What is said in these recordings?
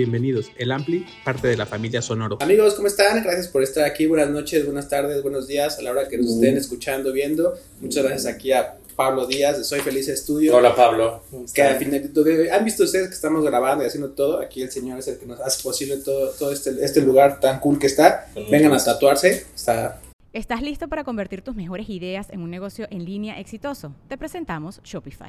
bienvenidos. El Ampli, parte de la familia Sonoro. Amigos, ¿cómo están? Gracias por estar aquí. Buenas noches, buenas tardes, buenos días a la hora que nos estén escuchando, viendo. Muchas gracias aquí a Pablo Díaz de Soy Feliz Estudio. Hola Pablo. Que al final, han visto ustedes que estamos grabando y haciendo todo. Aquí el señor es el que nos hace posible todo, todo este, este lugar tan cool que está. Vengan a tatuarse. Está ¿Estás listo para convertir tus mejores ideas en un negocio en línea exitoso? Te presentamos Shopify.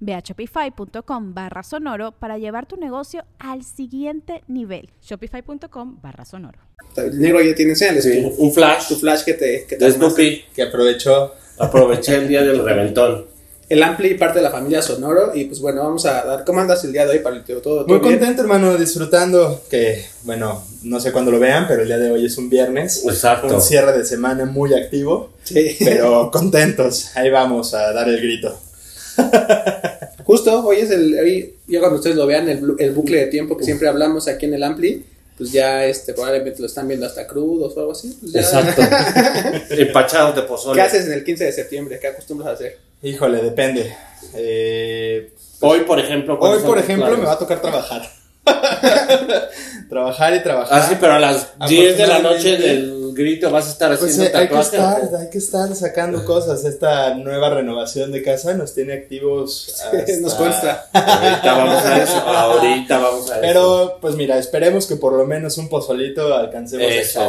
Ve a shopify.com barra sonoro para llevar tu negocio al siguiente nivel. Shopify.com barra sonoro. El negro ya tiene señales. un flash. Tu flash que te... Que te Snoopy. Que aprovechó. Aproveché el día del reventón. El Ampli, parte de la familia Sonoro. Y pues bueno, vamos a dar. ¿Cómo andas el día de hoy, para ¿Todo, todo Muy contento, hermano, disfrutando. Que, bueno, no sé cuándo lo vean, pero el día de hoy es un viernes. Exacto. Un cierre de semana muy activo. Sí. Pero contentos. Ahí vamos a dar el grito. Justo, hoy es el, hoy, ya cuando ustedes lo vean, el, el, bucle de tiempo que siempre hablamos aquí en el Ampli, pues ya este, probablemente lo están viendo hasta crudos o algo así. Pues Exacto. Empachados de pozole. ¿Qué haces en el 15 de septiembre? ¿Qué acostumbras a hacer? Híjole, depende. Eh, hoy, por ejemplo. Hoy, por ejemplo, me va a tocar trabajar. trabajar y trabajar. Ah, sí, pero a las 10 de la noche del grito vas a estar pues, haciendo eh, hay que estar, hay que estar sacando cosas. Esta nueva renovación de casa nos tiene activos. nos consta. Ahorita vamos a eso. Ahorita vamos a eso. Pero, pues mira, esperemos que por lo menos un pozolito alcancemos eso.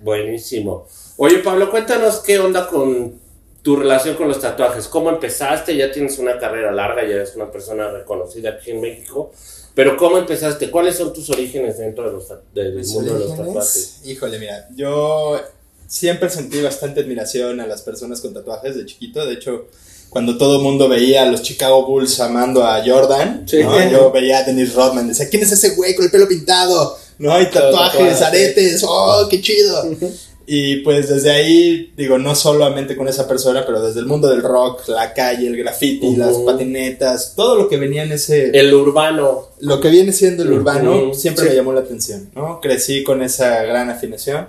Buenísimo. Oye, Pablo, cuéntanos qué onda con tu relación con los tatuajes. ¿Cómo empezaste? Ya tienes una carrera larga, ya eres una persona reconocida aquí en México. Pero ¿cómo empezaste? ¿Cuáles son tus orígenes dentro de los, del mundo de los tatuajes? Híjole, mira, yo siempre sentí bastante admiración a las personas con tatuajes de chiquito. De hecho, cuando todo el mundo veía a los Chicago Bulls amando a Jordan, yo veía a Dennis Rodman. Decía, ¿quién es ese güey con el pelo pintado? No hay tatuajes, aretes, oh, qué chido. Y pues desde ahí, digo, no solamente con esa persona, pero desde el mundo del rock, la calle, el graffiti, las patinetas, todo lo que venía en ese... El urbano. Lo que viene siendo el urbano siempre me llamó la atención, ¿no? Crecí con esa gran afinación.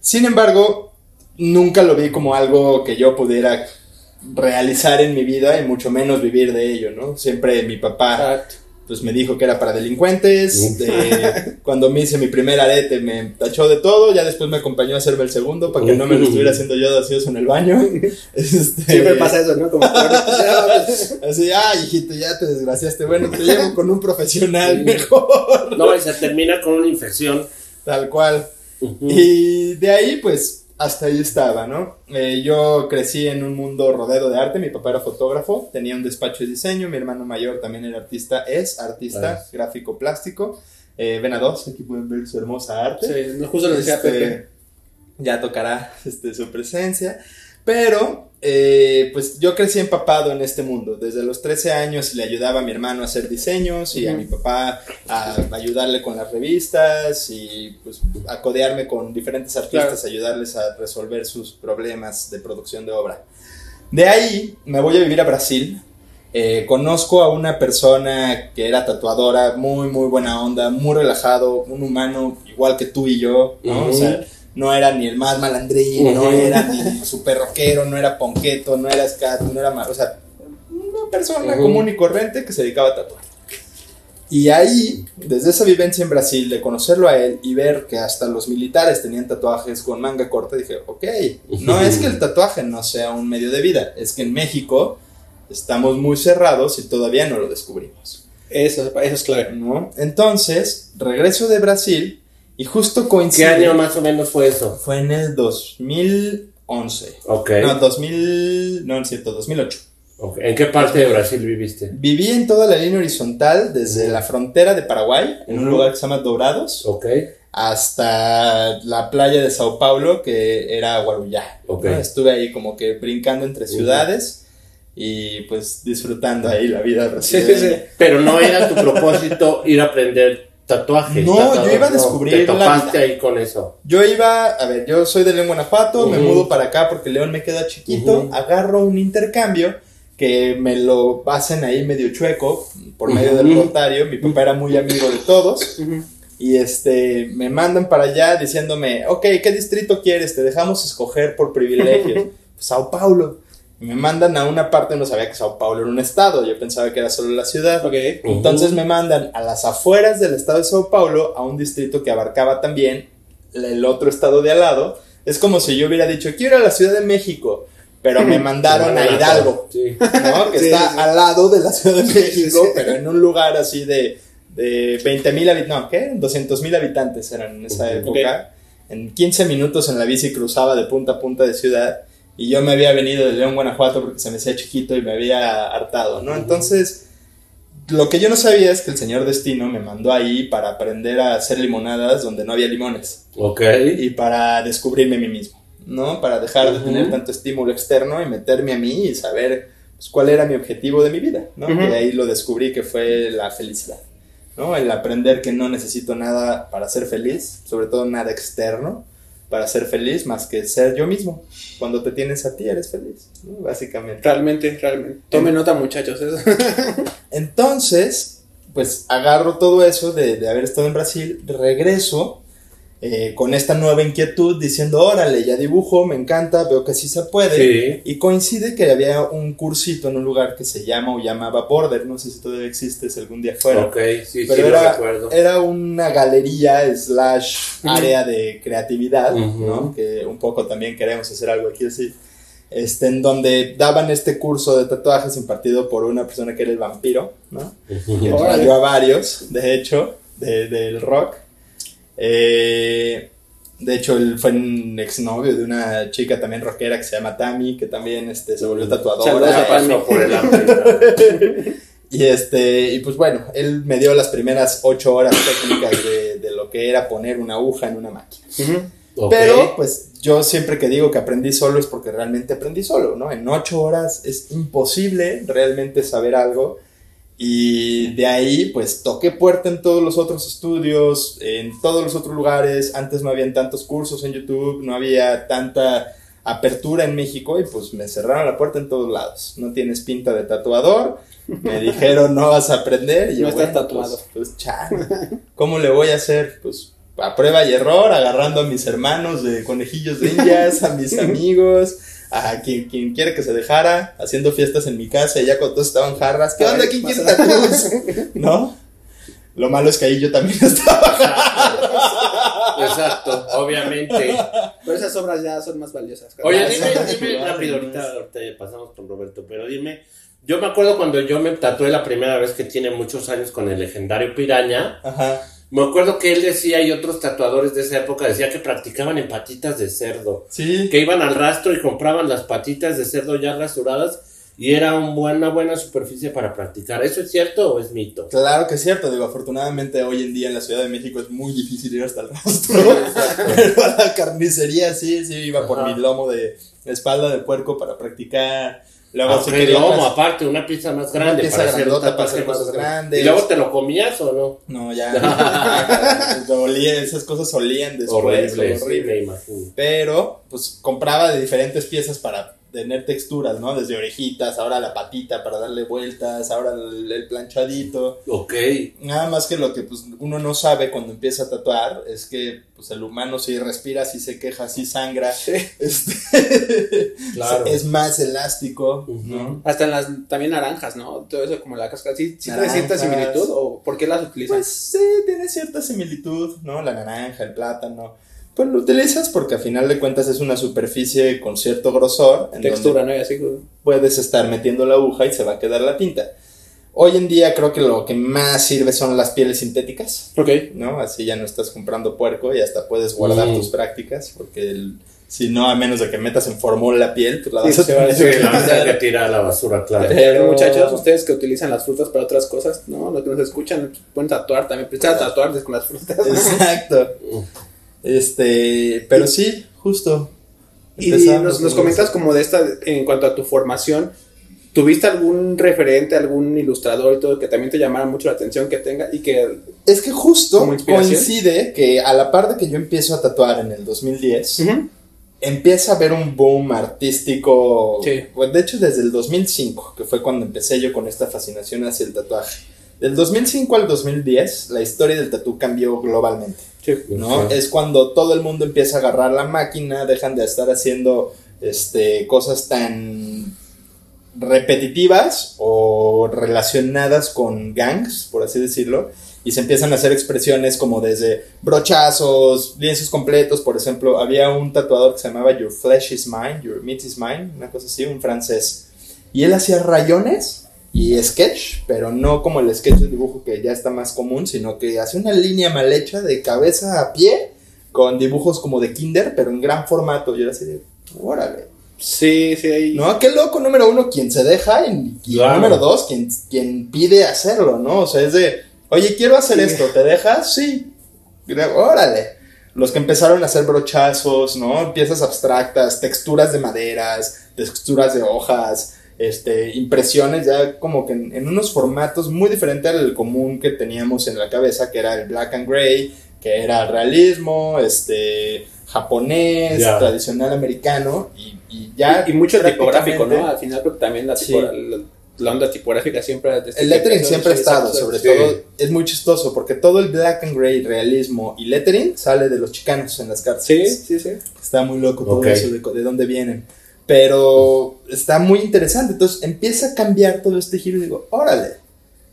Sin embargo, nunca lo vi como algo que yo pudiera realizar en mi vida y mucho menos vivir de ello, ¿no? Siempre mi papá pues me dijo que era para delincuentes. cuando me hice mi primer arete me tachó de todo. Ya después me acompañó a hacerme el segundo para que no me lo estuviera haciendo yo de en el baño. Este, Siempre pasa eso, ¿no? Como así, ah, hijito, ya te desgraciaste. Bueno, te llevo con un profesional mejor. No, y se termina con una infección. Tal cual. Y de ahí, pues, hasta ahí estaba, ¿no? Eh, yo crecí en un mundo rodeado de arte, mi papá era fotógrafo, tenía un despacho de diseño, mi hermano mayor también era artista, es artista gráfico plástico. Eh, ven a dos, aquí pueden ver su hermosa arte. Sí, justo lo decía este, Ya tocará este, su presencia. Pero, eh, pues yo crecí empapado en este mundo. Desde los 13 años le ayudaba a mi hermano a hacer diseños y a mi papá a ayudarle con las revistas y pues a codearme con diferentes artistas, ayudarles a resolver sus problemas de producción de obra. De ahí me voy a vivir a Brasil. Eh, conozco a una persona que era tatuadora, muy, muy buena onda, muy relajado, un humano igual que tú y yo, ¿no? O sea, no era ni el más malandrín, no era ni super rockero, no era ponqueto, no era scat, no era más, o sea, una persona común y corriente que se dedicaba a tatuar. Y ahí, desde esa vivencia en Brasil, de conocerlo a él y ver que hasta los militares tenían tatuajes con manga corta, dije, ok, no es que el tatuaje no sea un medio de vida, es que en México estamos muy cerrados y todavía no lo descubrimos. Eso, eso es claro. ¿no? Entonces, regreso de Brasil y justo coincide. ¿Qué año más o menos fue eso? Fue en el 2011. Ok. No, 2000. No, es cierto, 2008. Ok. ¿En qué parte de Brasil viviste? Viví en toda la línea horizontal, desde la frontera de Paraguay, en un lugar que se llama Dourados, Ok. hasta la playa de Sao Paulo, que era Guarujá. Ok. ¿no? Estuve ahí como que brincando entre ciudades y pues disfrutando ahí la vida Sí, sí, sí. Pero no era tu propósito ir a aprender tatuaje. No, yo iba a no. descubrir Te la topaste vida. ahí con eso. Yo iba, a ver, yo soy de León, Guanajuato, me mudo para acá porque León me queda chiquito, agarro un intercambio que me lo hacen ahí medio chueco por medio del rotario, mi papá era muy amigo de todos y este me mandan para allá diciéndome, ok, ¿qué distrito quieres? Te dejamos escoger por privilegios. Sao Paulo. Me mandan a una parte, no sabía que Sao Paulo era un estado, yo pensaba que era solo la ciudad. Ok. Entonces me mandan a las afueras del estado de Sao Paulo a un distrito que abarcaba también el otro estado de al lado. Es como si yo hubiera dicho, quiero ir a la Ciudad de México, pero me mandaron a Hidalgo, Sí. ¿no? Que Sí, está sí. al lado de la Ciudad de México, pero en un lugar así de, de 20 mil habitantes, no, ¿qué? 200 mil habitantes eran en esa época. En 15 minutos en la bici cruzaba de punta a punta de ciudad y yo me había venido de León, Guanajuato porque se me hacía chiquito y me había hartado, ¿no? Entonces, lo que yo no sabía es que el señor Destino me mandó ahí para aprender a hacer limonadas donde no había limones Ok. y para descubrirme a mí mismo, ¿no? Para dejar de Ujú. tener tanto estímulo externo y meterme a mí y saber pues, cuál era mi objetivo de mi vida, ¿no? Ujú. Y ahí lo descubrí que fue la felicidad, ¿no? El aprender que no necesito nada para ser feliz, sobre todo nada externo para ser feliz más que ser yo mismo. Cuando te tienes a ti eres feliz, ¿no? Básicamente. Realmente, realmente. Tomen nota, muchachos. eso. Entonces, pues agarro todo eso de, de haber estado en Brasil, regreso eh, con esta nueva inquietud diciendo, órale, ya dibujo, me encanta, veo que sí se puede. Sí. Y coincide que había un cursito en un lugar que se llama o llamaba Border, no sé si todavía existe, si algún día fuera. Ok, sí, sí, Pero lo era, recuerdo. era una galería slash área de creatividad. ¿no? Que un poco también queremos hacer algo aquí así. Este, en donde daban este curso de tatuajes impartido por una persona que era el vampiro, ¿no? Que a varios, de hecho, de- del rock. Eh, de hecho, él fue un exnovio de una chica también rockera que se llama Tammy, que también este, se volvió tatuadora. a Tammy. Pasó por el hambre. Y este, y pues bueno, él me dio las primeras ocho horas técnicas de, de lo que era poner una aguja en una máquina. Pero, pues, yo siempre que digo que aprendí solo es porque realmente aprendí solo, ¿no? En ocho horas es imposible realmente saber algo. Y de ahí, pues, toqué puerta en todos los otros estudios, en todos los otros lugares. Antes no habían tantos cursos en YouTube, no había tanta apertura en México y pues me cerraron la puerta en todos lados. No tienes pinta de tatuador. Me dijeron, no vas a aprender. Y yo, No estás bueno, tatuado. Pues, pues chale. ¿Cómo le voy a hacer? Pues a prueba y error, agarrando a mis hermanos de conejillos de indias, a mis amigos, a quien, quien quiere que se dejara, haciendo fiestas en mi casa y ya cuando todos estaban jarras, ¿qué A onda? ¿Quién quiere tatuajes? ¿No? Lo malo es que ahí yo también estaba. Exacto, obviamente. Pero esas obras ya son más valiosas. Oye, dime, dime rápido, ahorita, ahorita pasamos con Roberto, pero dime, yo me acuerdo cuando yo me tatué la primera vez que tiene muchos años con el legendario Piraña, Ajá. Me acuerdo que él decía y otros tatuadores de esa época decía que practicaban en patitas de cerdo, Sí. que iban al rastro y compraban las patitas de cerdo ya rasturadas y era un buen- una buena superficie para practicar. ¿Eso es cierto o es mito? Claro que es cierto, digo, afortunadamente hoy en día en la Ciudad de México es muy difícil ir hasta el rastro, pero a la carnicería sí, sí, iba por Ajá. mi lomo de espalda de puerco para practicar, luego Ah, sí lomo, aparte, una más Una grande para grandota para hacer cosas grandes. ¿Y luego te lo comías o no? No, ya. olía, esas cosas olían después. Horrible. Pero, pues compraba de diferentes piezas para tener texturas, ¿no? Desde orejitas, ahora la patita para darle vueltas, ahora el, el planchadito. Ok. Nada más que lo que pues, uno no sabe cuando empieza a tatuar es que pues, el humano si respira, si se queja, si sangra, este, Claro. es más elástico. ¿no? Hasta en las también naranjas, ¿no? Todo eso como la cáscara. ¿Sí, sí tiene cierta similitud o por qué las utilizan? Pues sí, tiene cierta similitud, ¿no? La naranja, el plátano. Pues lo utilizas porque a final de cuentas es una superficie con cierto grosor. en Textura, donde ¿no? Y así. Puedes estar metiendo la aguja y se va a quedar la tinta. Hoy en día creo que lo que más sirve son las pieles sintéticas, Ok. ¿no? Así ya no estás comprando puerco y hasta puedes guardar Mm. tus prácticas porque el, Si no, a menos de que metas en formol la piel, pues la Sí, vas se va a Sí, que la vas a tener que tirar a la basura, claro. Pero muchachos, ustedes que utilizan las frutas para otras cosas, ¿no? Los que nos escuchan pueden tatuar también, empezar a tatuar con las frutas. Exacto. Este, pero sí, justo. Y nos, nos comentas como de esta, en cuanto a tu formación, ¿tuviste algún referente, algún ilustrador y todo que también te llamara mucho la atención que tenga y que... Es que justo coincide que a la par de que yo empiezo a tatuar en el 2010, Ujú. empieza a haber un boom artístico. Sí. de hecho, desde el 2005, que fue cuando empecé yo con esta fascinación hacia el tatuaje. Del 2005 al 2010, la historia del tatu cambió globalmente. Sí. ¿no? Es cuando todo el mundo empieza a agarrar la máquina, dejan de estar haciendo este, cosas tan repetitivas o relacionadas con gangs, por así decirlo, y se empiezan a hacer expresiones como desde brochazos, lienzos completos, por ejemplo, había un tatuador que se llamaba Your Flesh is Mine, Your Meat is Mine, una cosa así, un francés, y él hacía rayones y sketch, pero no como el sketch de dibujo que ya está más común, sino que hacía una línea mal hecha de cabeza a pie con dibujos como de kinder, pero en gran formato, y era así de, órale. Sí, sí, ahí. No, qué loco, número uno, quien se deja, y, y Claro. número dos, quien, quien pide hacerlo, ¿no? O sea, es de, oye, quiero hacer Sí. esto, ¿te dejas? Sí. Órale. Los que empezaron a hacer brochazos, ¿no? Piezas abstractas, texturas de maderas, texturas de hojas, este, impresiones ya como que en, en unos formatos muy diferentes al común que teníamos en la cabeza, que era el black and gray, que era realismo, este, japonés, tradicional americano, y, y ya... y mucho tipográfico, ¿no? Al final que también la, Sí. tipo- la, la onda tipográfica siempre... desde El lettering siempre ha estado, sobre sí. todo, es muy chistoso porque todo el black and gray, realismo y lettering sale de los chicanos en las cartas. Sí, sí, sí. Está muy loco todo eso de, de dónde vienen. Pero está muy interesante. Entonces empieza a cambiar todo este giro y digo, órale.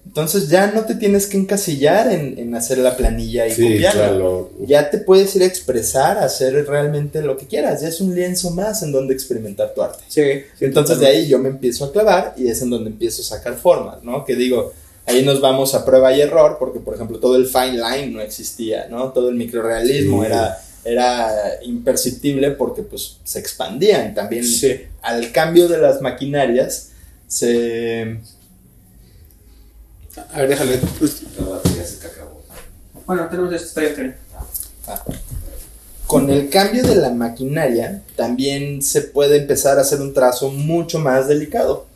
Entonces ya no te tienes que encasillar en, en hacer la planilla y Sí, copiarla. claro. Ya te puedes ir a expresar, a hacer realmente lo que quieras. Ya es un lienzo más en donde experimentar tu arte. Sí, sí, Entonces de ahí yo me empiezo a clavar y es en donde empiezo a sacar formas, ¿no? Que digo, ahí nos vamos a prueba y error, porque por ejemplo todo el fine line no existía, ¿no? Todo el microrealismo Sí. era, era imperceptible porque pues se expandían también. Sí. Al cambio de las maquinarias, se... A ver, déjale. pues, bueno, tenemos esto, está bien, bien. Con el cambio de la maquinaria, también se puede empezar a hacer un trazo mucho más delicado.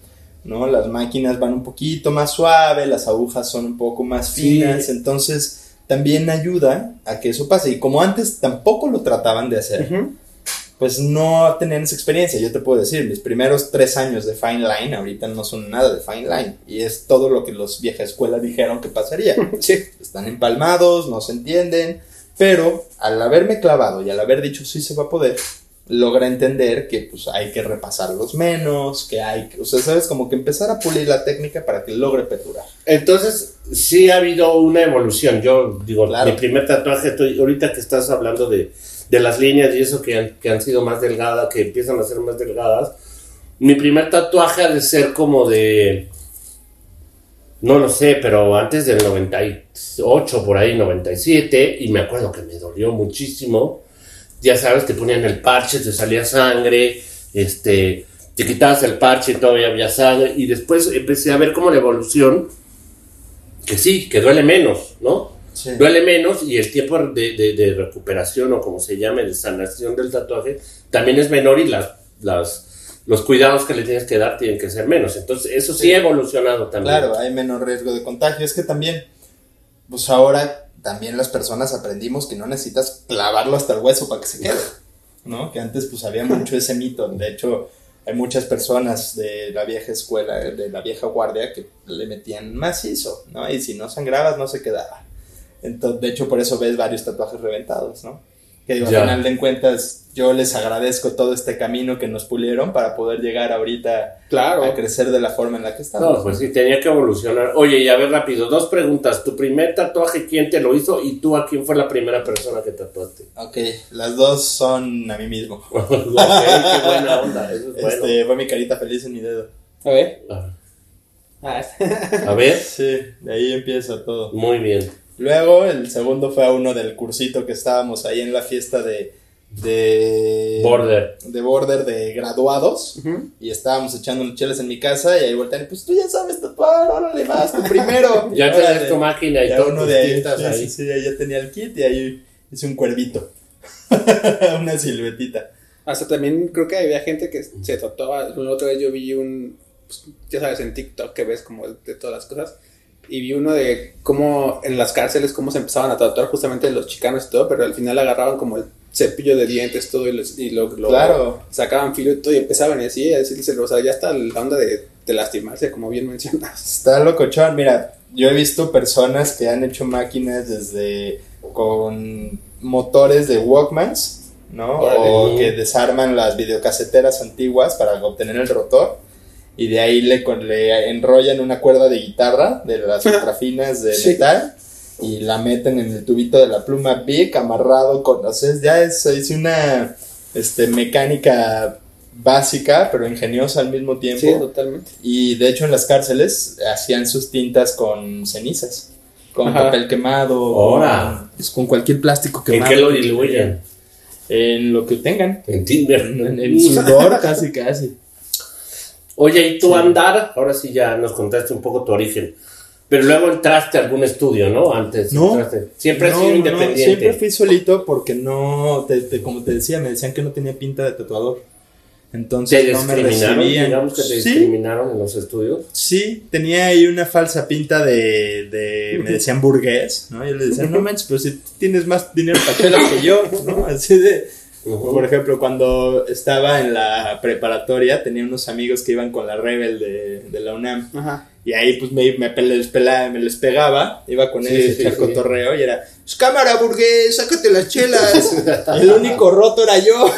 ¿no? Las máquinas van un poquito más suave, las agujas son un poco más Sí. finas, entonces también ayuda a que eso pase. Y como antes tampoco lo trataban de hacer, pues no tenían esa experiencia. Yo te puedo decir, mis primeros tres años de Fine Line ahorita no son nada de Fine Line. Y es todo lo que los vieja escuela dijeron que pasaría. Sí. Están empalmados, no se entienden. Pero al haberme clavado y al haber dicho sí se va a poder, logra entender que pues hay que repasarlos menos, que hay que, o sea, sabes, como que empezar a pulir la técnica para que logre perdurar. Entonces, sí ha habido una evolución. Yo digo, Claro. mi primer tatuaje, estoy, ahorita que estás hablando de, de las líneas y eso que han, que han sido más delgadas, que empiezan a ser más delgadas, mi primer tatuaje ha de ser como de, no lo sé, pero antes del 98, por ahí, 97, y me acuerdo que me dolió muchísimo. Ya sabes, te ponían el parche, te salía sangre, este, te quitabas el parche y todavía había sangre, y después empecé a ver como la evolución, que sí, que duele menos, ¿no? Sí. Duele menos y el tiempo de, de- de recuperación o como se llame, de sanación del tatuaje, también es menor y las, las, los cuidados que le tienes que dar tienen que ser menos. Entonces, eso sí, ha evolucionado también. Claro, hay menos riesgo de contagio. Es que también, pues ahora también las personas aprendimos que no necesitas clavarlo hasta el hueso para que se quede, ¿no? Que antes pues había mucho ese mito. De hecho, hay muchas personas de la vieja escuela, de la vieja guardia, que le metían macizo, ¿no? Y si no sangrabas, no se quedaba. Entonces, de hecho, por eso ves varios tatuajes reventados, ¿no? Que digo, al final de cuentas, yo les agradezco todo este camino que nos pulieron para poder llegar ahorita Claro. a crecer de la forma en la que estamos. No, pues sí, tenía que evolucionar. Oye, y a ver rápido, dos preguntas. ¿Tu primer tatuaje quién te lo hizo y tú a quién fue la primera persona que tatuaste? Ok, las dos son a mí mismo. Ok, qué buena onda, eso es bueno. Este, fue mi carita feliz en mi dedo. A ver. Ah, Ah, A ver, Sí, de ahí empieza todo. muy bien. Luego, el segundo fue a uno del cursito que estábamos ahí en la fiesta de, de Border. de border de graduados y estábamos echando chelas en mi casa y ahí voltean y pues tú ya sabes tatuar, órale vas tú primero. Ya tenías tu máquina y Ya todo uno de ahí, ahí. sí, sí, ahí ya tenía el kit y ahí hice un cuervito. una siluetita. Hasta también creo que había gente que se tatuaba. La otra vez yo vi un, pues, ya sabes, en TikTok que ves como de todas las cosas. Y vi uno de cómo en las cárceles, cómo se empezaban a tatuar justamente los chicanos y todo, pero al final agarraban como el cepillo de dientes todo y, los- y lo, lo- Claro. sacaban filo y todo y empezaban y así a decirse, o sea, ya está la onda de, de lastimarse, como bien mencionas. Está locochón, mira, yo he visto personas que han hecho máquinas desde con motores de Walkmans, ¿no? Órale. O que desarman las videocaseteras antiguas para obtener el rotor y de ahí le, con- le enrollan una cuerda de guitarra de las ultrafinas de Sí. metal y la meten en el tubito de la pluma Bic amarrado con, o sea, ya es, es una este, mecánica básica pero ingeniosa al mismo tiempo. Sí, totalmente. Y de hecho en las cárceles hacían sus tintas con cenizas, con Ajá. papel quemado, Ora. con, pues, con cualquier plástico ¿En quemado. qué lo diluyen? En lo que tengan. En Tinder. En, en sudor, casi, casi. Oye, ¿y tu andar? Ahora sí ya nos contaste un poco tu origen. Pero luego entraste a algún estudio, ¿no? Antes. No. entraste. Siempre has No, sido no, no, independiente. siempre fui solito porque no, te- te- como te decía, me decían que no tenía pinta de tatuador. Entonces ¿Te no me recibían. Digamos que te Sí, discriminaron en los estudios. Sí, tenía ahí una falsa pinta de, de me decían burgués, ¿no? Yo le decía, no manches, pero si tienes más dinero para que yo, ¿no? Así de, Ujú. por ejemplo, cuando estaba en la preparatoria, tenía unos amigos que iban con la Rebel de, de la UNAM, Ajá. y ahí pues me, me, les, pelaba- me les pegaba, iba con Sí, ellos a sí, echar sí. cotorreo, y era, pues cámara burgués, sácate las chelas, el único roto era yo.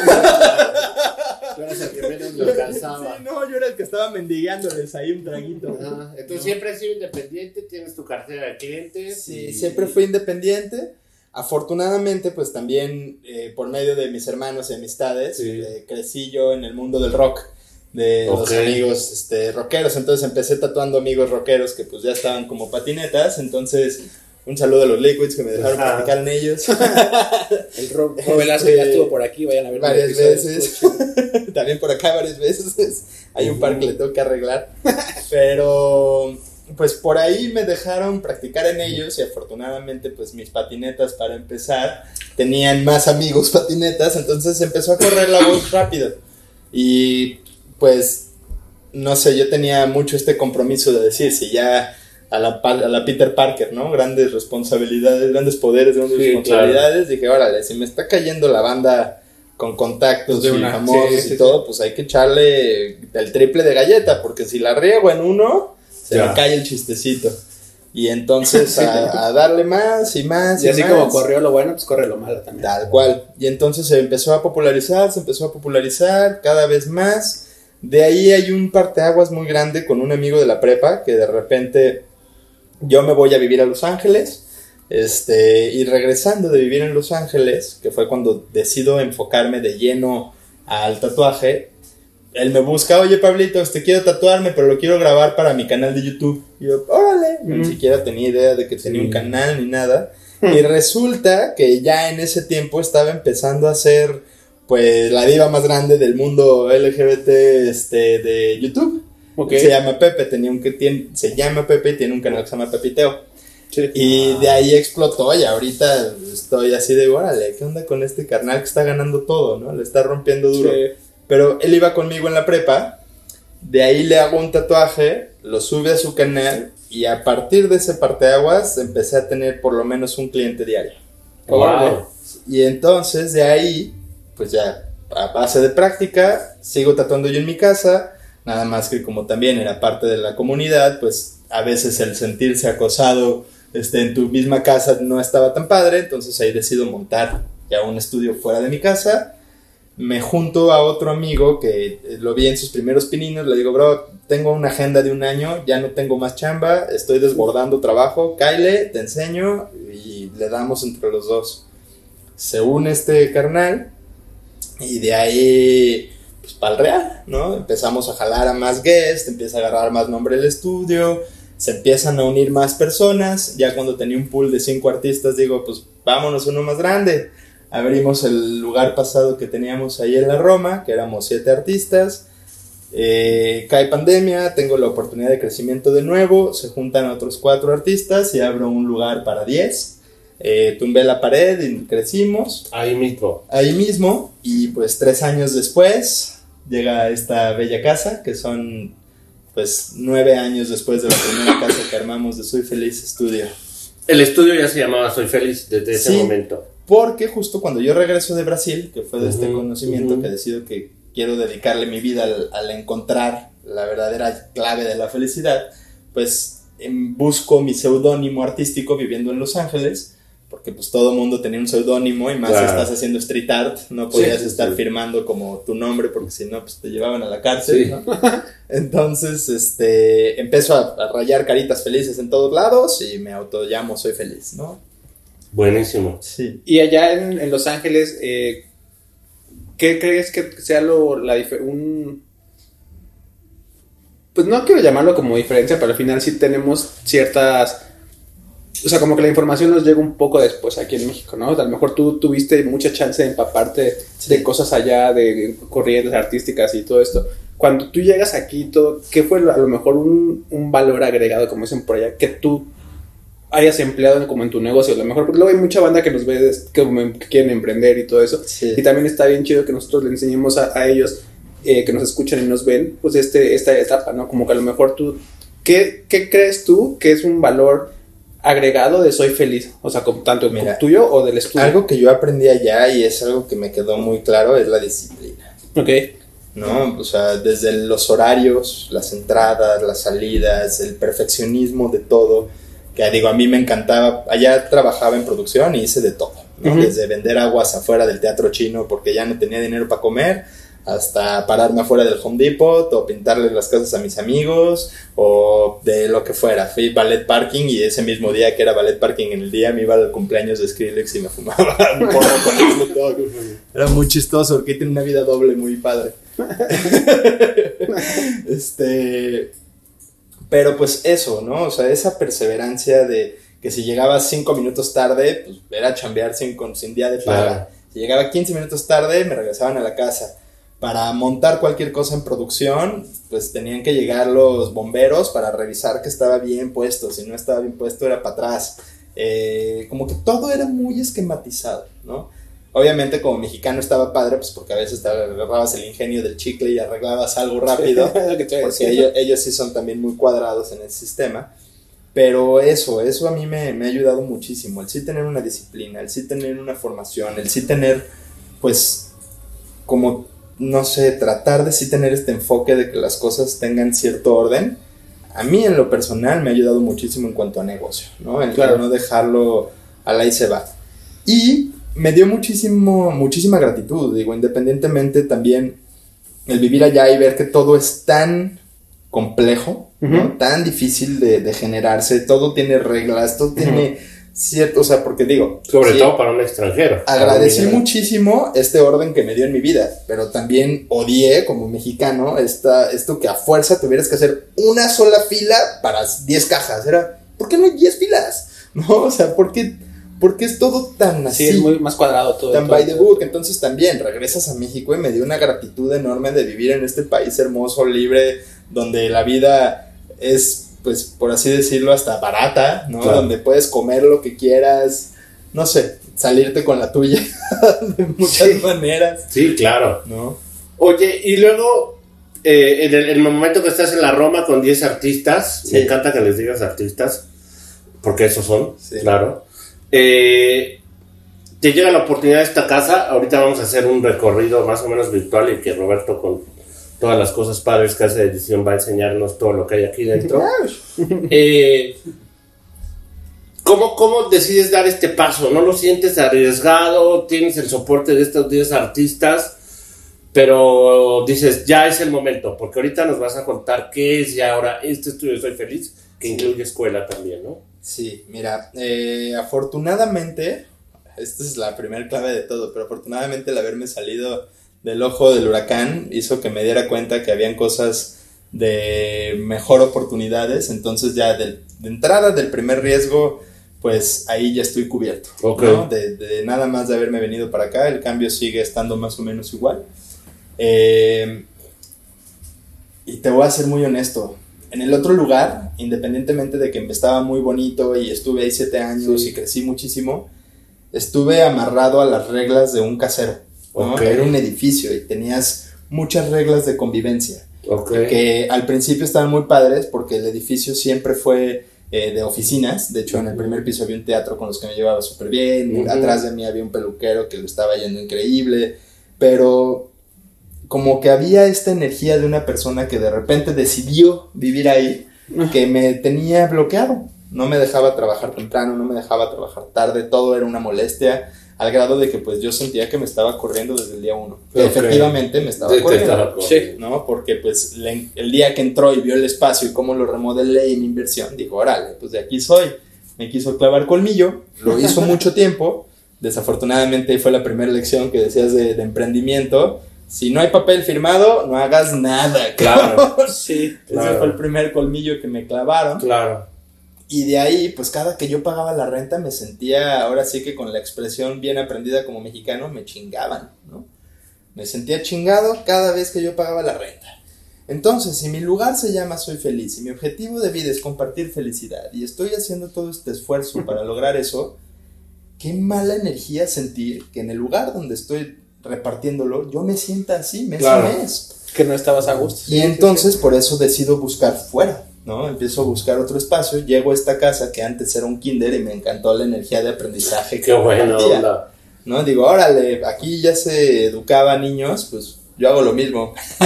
Eras el que menos lo Sí, alcanzaba. no, yo era el que estaba mendigándoles ahí un traguito. Ajá. Entonces siempre has sido independiente, tienes tu cartera de clientes. Sí, y- siempre fui independiente. Afortunadamente, pues también eh, por medio de mis hermanos y amistades, Sí. eh, crecí yo en el mundo del rock, de los Ok. amigos este, rockeros. Entonces empecé tatuando amigos rockeros que pues ya estaban como patinetas. Entonces, un saludo a los Liquids que me dejaron Ajá. practicar en ellos El Rob Velasco ya estuvo por aquí, vayan a ver. varias veces. también por acá varias veces. Hay un par que le tengo que arreglar. Pero pues por ahí me dejaron practicar en ellos y afortunadamente pues mis patinetas para empezar tenían más amigos patinetas, entonces empezó a correr la voz rápido. Y pues no sé, yo tenía mucho este compromiso de decir si ya a la, a la Peter Parker, ¿no? Grandes responsabilidades, grandes poderes, grandes Sí, responsabilidades. Dije, órale, si me está cayendo la banda con contactos De y una, famosos sí, y sí, todo, pues hay que echarle el triple de galleta, porque si la riego en uno, se Ya. me cae el chistecito. Y entonces a, a darle más y más. Y así más. como corrió lo bueno, pues corre lo malo también. Tal cual. Y entonces se empezó a popularizar, se empezó a popularizar cada vez más. De ahí hay un parteaguas muy grande con un amigo de la prepa que de repente yo me voy a vivir a Los Ángeles. Este, y regresando de vivir en Los Ángeles, que fue cuando decido enfocarme de lleno al tatuaje, él me busca, oye Pablito, te quiero tatuarme, pero lo quiero grabar para mi canal de YouTube. Y yo, órale, ni siquiera tenía idea de que tenía un canal ni nada. Y resulta que ya en ese tiempo estaba empezando a ser, pues, la diva más grande del mundo LGBT este, de YouTube. Ok. Se llama Pepe, tenía un que tiene, se llama Pepe y tiene un canal que se llama Pepiteo. Sí. Y de ahí explotó y ahorita estoy así de, órale, ¿qué onda con este carnal que está ganando todo, no? Le está rompiendo duro. Sí. Pero él iba conmigo en la prepa, de ahí le hago un tatuaje, lo sube a su canal y a partir de ese parteaguas empecé a tener por lo menos un cliente diario. Wow. Y entonces de ahí, pues ya a base de práctica, sigo tatuando yo en mi casa, nada más que como también era parte de la comunidad, pues a veces el sentirse acosado este, en tu misma casa no estaba tan padre, entonces ahí decido montar ya un estudio fuera de mi casa. Me junto a otro amigo que eh, lo vi en sus primeros pininos, le digo, bro, tengo una agenda de un año, ya no tengo más chamba, estoy desbordando trabajo, Kyle, te enseño y le damos entre los dos. Se une este carnal y de ahí, pues para el real, ¿no? Empezamos a jalar a más guests, empieza a agarrar más nombre el estudio, se empiezan a unir más personas. Ya cuando tenía un pool de cinco artistas, digo, pues vámonos uno más grande. Abrimos el lugar pasado que teníamos ahí en la Roma, que éramos siete artistas. Eh, cae pandemia, tengo la oportunidad de crecimiento de nuevo, se juntan otros cuatro artistas y abro un lugar para diez. Eh, tumbé la pared y crecimos. Ahí mismo. Ahí mismo, y pues tres años después llega esta bella casa, que son pues nueve años después de la primera casa que armamos de Soy Feliz Estudio. El estudio ya se llamaba Soy Feliz desde ese momento. Porque justo cuando yo regreso de Brasil, que fue de este Ujú, conocimiento ujú. que decido que quiero dedicarle mi vida al, al encontrar la verdadera clave de la felicidad, pues em, busco mi seudónimo artístico viviendo en Los Ángeles, porque pues todo mundo tenía un seudónimo y más si Claro. estás haciendo street art, no podías Sí, estar sí. firmando como tu nombre porque si no pues te llevaban a la cárcel, Sí. ¿no? Entonces, este, empiezo a, a rayar caritas felices en todos lados y me auto llamo Soy Feliz, ¿no? Buenísimo. Sí. Y allá en, en Los Ángeles, eh, ¿qué crees que sea lo, la un... Pues no quiero llamarlo como diferencia, pero al final sí tenemos ciertas... O sea, como que la información nos llega un poco después aquí en México, ¿no? A lo mejor tú tuviste mucha chance de empaparte de cosas allá, de corrientes artísticas y todo esto. Cuando tú llegas aquí, todo, ¿qué fue a lo mejor un, un valor agregado, como dicen por allá, que tú hayas empleado en- como en tu negocio? A lo mejor, porque luego hay mucha banda que nos ve que, como que quieren emprender y todo eso. Sí. Y también está bien chido que nosotros le enseñemos a, a ellos eh, que nos escuchan y nos ven, pues este, esta etapa, ¿no? Como que a lo mejor tú, ¿qué, qué crees tú que es un valor agregado de soy feliz? O sea, como tanto Mira, tuyo o del estudio. Algo que yo aprendí allá y es algo que me quedó muy claro es la disciplina, Ok. ¿no? O sea, desde los horarios, las entradas, las salidas, el perfeccionismo de todo, que digo, a mí me encantaba, allá trabajaba en producción y hice de todo. Desde vender aguas afuera del teatro chino porque ya no tenía dinero para comer, hasta pararme afuera del Home Depot o pintarle las casas a mis amigos o de lo que fuera. Fui ballet parking y ese mismo día que era ballet parking en el día me iba al cumpleaños de Skrillex y me fumaba un porro con el. Era muy chistoso porque tiene una vida doble muy padre. este, pero pues eso, ¿no? O sea, esa perseverancia de que si llegaba cinco minutos tarde, pues era chambear sin, sin día de paga. Claro. Si llegaba 15 minutos tarde, me regresaban a la casa. Para montar cualquier cosa en producción, pues tenían que llegar los bomberos para revisar que estaba bien puesto. Si no estaba bien puesto, era para atrás. Eh, como que todo era muy esquematizado, ¿no? Obviamente, como mexicano estaba padre, pues porque a veces te agarrabas el ingenio del chicle y arreglabas algo rápido. A Porque ellos, ellos sí son también muy cuadrados en el sistema. Pero eso, eso a mí me, me ha ayudado muchísimo. El sí tener una disciplina, el sí tener una formación, el sí tener, pues, como, no sé, tratar de sí tener este enfoque de que las cosas tengan cierto orden. A mí en lo personal me ha ayudado muchísimo en cuanto a negocio, ¿no? El Claro. no dejarlo al ahí se va. Y me dio muchísimo, muchísima gratitud, digo, independientemente también el vivir allá y ver que todo es tan complejo, ¿no? Ujú. tan difícil de, de generarse, todo tiene reglas, todo tiene cierto, o sea, porque digo, Sobre sí, todo para un extranjero. agradecí muchísimo este orden que me dio en mi vida, pero también odié como mexicano esta, esto que a fuerza tuvieras que hacer una sola fila para 10 cajas, era, ¿por qué no hay 10 filas? ¿No? O sea, ¿por qué, por qué es todo tan así? Sí, es muy más cuadrado todo. Tan todo. by the book, entonces también regresas a México y me dio una gratitud enorme de vivir en este país hermoso, libre, donde la vida es, pues, por así decirlo, hasta barata, ¿no? Claro. Donde puedes comer lo que quieras, no sé, salirte con la tuya de muchas Sí. maneras, Sí, claro. ¿no? Oye, y luego, eh, en el, el momento que estás en la Roma con 10 artistas, Sí. me encanta que les digas artistas, porque esos son, Sí. claro. Eh, te llega la oportunidad de esta casa, ahorita vamos a hacer un recorrido más o menos virtual y que Roberto con todas las cosas padres que hace de edición va a enseñarnos todo lo que hay aquí dentro. Eh, ¿cómo, ¿Cómo decides dar este paso? ¿No lo sientes arriesgado? ¿Tienes el soporte de estos 10 artistas? Pero dices, ya es el momento, porque ahorita nos vas a contar qué es ya ahora este estudio Soy Feliz, que incluye escuela también, ¿no? Sí, mira, eh, afortunadamente, esta es la primera clave de todo, pero afortunadamente el haberme salido del ojo del huracán hizo que me diera cuenta que habían cosas de mejor oportunidades, entonces ya de entrada del primer riesgo pues ahí ya estoy cubierto. ¿no? De, de nada más de haberme venido para acá, el cambio sigue estando más o menos igual. Eh, y te voy a ser muy honesto. En el otro lugar, independientemente de que estaba muy bonito y estuve ahí siete años y crecí muchísimo, estuve amarrado a las reglas de un casero. Era un edificio y tenías muchas reglas de convivencia que al principio estaban muy padres porque el edificio siempre fue eh, de oficinas. De hecho, en el primer piso había un teatro con los que me llevaba súper bien. Atrás de mí había un peluquero que lo estaba yendo increíble. Pero como que había esta energía de una persona que de repente decidió vivir ahí, que me tenía bloqueado. No me dejaba trabajar temprano, no me dejaba trabajar tarde, todo era una molestia, al grado de que pues yo sentía que me estaba corriendo desde el día uno. Ok. Efectivamente me estaba Te- te corriendo. estaba corriendo. ¿no? Porque pues le- el día que entró y vio el espacio y cómo lo remodelé y mi inversión, dijo, órale, pues de aquí soy. Me quiso clavar colmillo, lo hizo mucho tiempo. Desafortunadamente ahí fue la primera lección que decías de, de emprendimiento. Si no hay papel firmado, no hagas nada. Claro. Sí. Ese Claro. fue el primer colmillo que me clavaron. Claro. Y de ahí, pues cada que yo pagaba la renta me sentía, ahora sí que con la expresión bien aprendida como mexicano, me chingaban, ¿no? Me sentía chingado cada vez que yo pagaba la renta. Entonces, si mi lugar se llama Soy Feliz y mi objetivo de vida es compartir felicidad y estoy haciendo todo este esfuerzo para lograr eso, qué mala energía sentir que en el lugar donde estoy repartiéndolo, yo me sienta así mes Claro. a mes. Que no estabas a gusto. Y entonces por eso decido buscar fuera, ¿no? Empiezo a buscar otro espacio, llego a esta casa que antes era un kinder y me encantó la energía de aprendizaje. Qué buena onda. ¿No? Digo, órale, aquí ya se educaba a niños, pues yo hago lo mismo.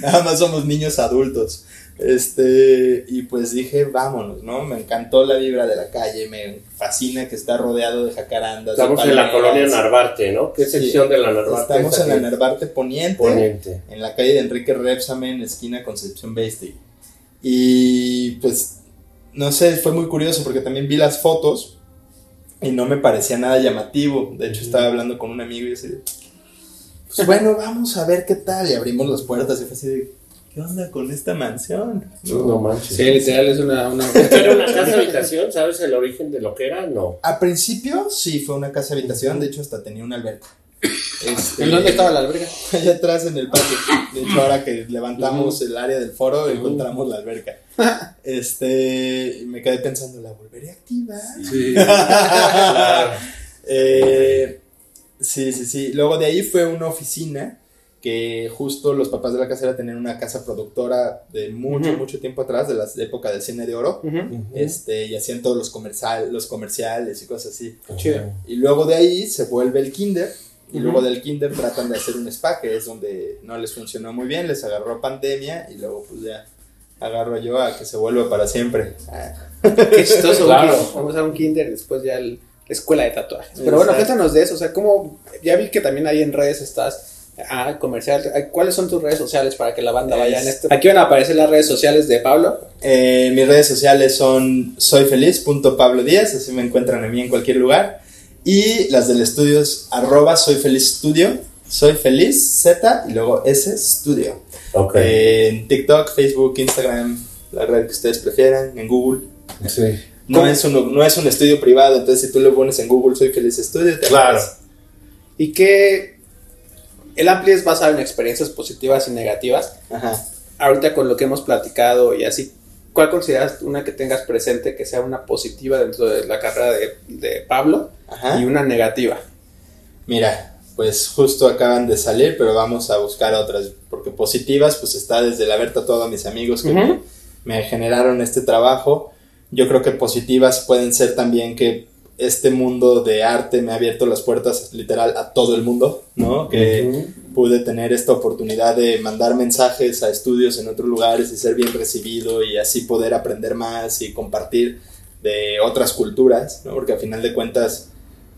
Nada más somos niños adultos. Este, y pues dije, vámonos, ¿no? Me encantó la vibra de la calle, me fascina que está rodeado de jacarandas. de Estamos en la colonia Narvarte, ¿no? ¿Qué Sí. sección de la Narvarte? Estamos es en la? Narvarte Poniente Poniente. en la calle de Enrique Repsamen, esquina Concepción Beistig. Y pues, no sé, fue muy curioso porque también vi las fotos y no me parecía nada llamativo. De hecho, estaba hablando con un amigo y así de, pues bueno, vamos a ver qué tal. Y abrimos las puertas y fue así de, ¿qué onda con esta mansión? No manches. Sí, literal es una... una... ¿Era una casa habitación? ¿Sabes el origen de lo que era? No. A principio sí fue una casa habitación, de hecho hasta tenía una alberca. Este, ¿En dónde estaba la alberga? Allá atrás en el patio. De hecho, ahora que levantamos el área del foro, encontramos la alberca. Este, y me quedé pensando, ¿la volveré a activar? Sí. Eh, sí, sí, sí. Luego de ahí fue una oficina que justo los papás de la casera tenían una casa productora de mucho, mucho tiempo atrás, de la época del cine de oro. Este, y hacían todos los, comercial, los comerciales y cosas así. Chido. Y luego de ahí se vuelve el kinder. Y luego del kinder tratan de hacer un spa, que es donde no les funcionó muy bien, les agarró pandemia y luego pues ya agarro yo a que se vuelva para siempre. Qué chistoso. Claro. Vamos a un kinder, después ya el- la escuela de tatuajes. Pero bueno, cuéntanos de eso. O sea, cómo. Ya vi que también ahí en redes estás. Ah, comercial. ¿Cuáles son tus redes sociales para que la banda vaya en Es- esto? Aquí van a aparecer las redes sociales de Pablo. Eh, mis redes sociales son soyfeliz.pablo10, así me encuentran a mí en cualquier lugar. Y las del estudio es arroba soyfelizstudio, soy feliz Z y luego S Studio. Ok. Eh, en TikTok, Facebook, Instagram, la red que ustedes prefieran, en Google. sí. No es, un, no es un estudio privado, entonces si tú le pones en Google Soy Feliz Estudio, te Claro. aparece. Y que el Ampli es basado en experiencias positivas y negativas. Ajá. Ahorita con lo que hemos platicado y así, ¿cuál consideras una que tengas presente que sea una positiva dentro de la carrera de, de Pablo Ajá. y una negativa? Mira, pues justo acaban de salir, pero vamos a buscar otras, porque positivas, pues está desde el haber tatuado a mis amigos que me generaron este trabajo. Yo creo que positivas pueden ser también que este mundo de arte me ha abierto las puertas literal a todo el mundo, ¿no? Que pude tener esta oportunidad de mandar mensajes a estudios en otros lugares y ser bien recibido y así poder aprender más y compartir de otras culturas, ¿no? Porque a final de cuentas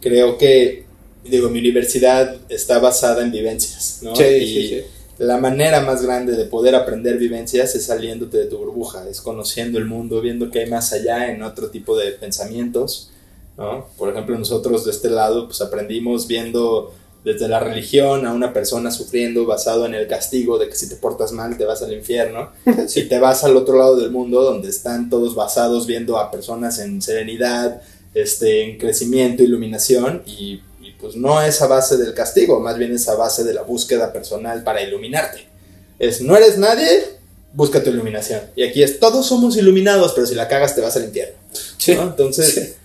creo que, digo, mi universidad está basada en vivencias, ¿no? Sí, y sí, sí. la manera más grande de poder aprender vivencias es saliéndote de tu burbuja, es conociendo el mundo, viendo que hay más allá en otro tipo de pensamientos, ¿no? Por ejemplo, nosotros de este lado, pues aprendimos viendo desde la religión a una persona sufriendo basado en el castigo de que si te portas mal te vas al infierno, si te vas al otro lado del mundo donde están todos basados viendo a personas en serenidad, este, en crecimiento, iluminación y, y pues no es a base del castigo, más bien es a base de la búsqueda personal para iluminarte. Es no eres nadie, busca tu iluminación. Y aquí es todos somos iluminados, pero si la cagas te vas al infierno. ¿no? Entonces,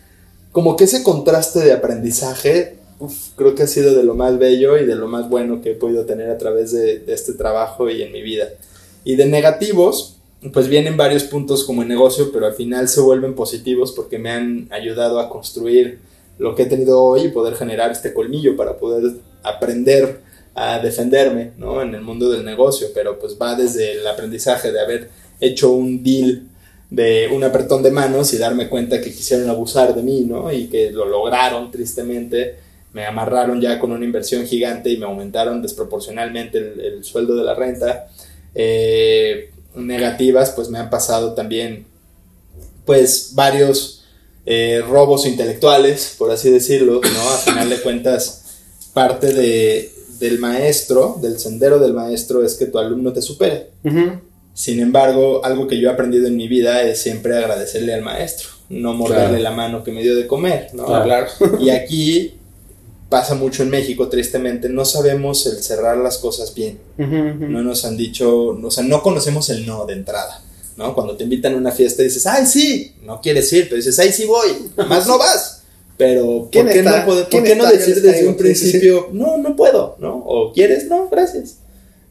como que ese contraste de aprendizaje, creo que ha sido de lo más bello y de lo más bueno que he podido tener a través de, de este trabajo y en mi vida. Y de negativos, pues vienen varios puntos como en negocio, pero al final se vuelven positivos porque me han ayudado a construir lo que he tenido hoy y poder generar este colmillo para poder aprender a defenderme ¿no? en el mundo del negocio, pero pues va desde el aprendizaje de haber hecho un deal de un apretón de manos y darme cuenta que quisieron abusar de mí, ¿no? Y que lo lograron tristemente. Me amarraron ya con una inversión gigante y me aumentaron desproporcionalmente el, el sueldo de la renta. Eh, negativas, pues me han pasado también, pues, varios eh, robos intelectuales, por así decirlo, ¿no? A final de cuentas, parte de, del maestro, del sendero del maestro, es que tu alumno te supere. Sin embargo, algo que yo he aprendido en mi vida es siempre agradecerle al maestro, no morderle Claro. la mano que me dio de comer, ¿no? Claro. Y aquí pasa mucho en México, tristemente, no sabemos el cerrar las cosas bien. No nos han dicho, o sea, no conocemos el no de entrada, ¿no? Cuando te invitan a una fiesta y dices, ¡ay, sí! No quieres ir, pero dices, ¡ay, sí voy! Más no vas. Pero, ¿por ¿Quién qué, está? no, poder- ¿Quién ¿por qué no decir desde un principio, no, no puedo, ¿no? O ¿quieres? No, gracias.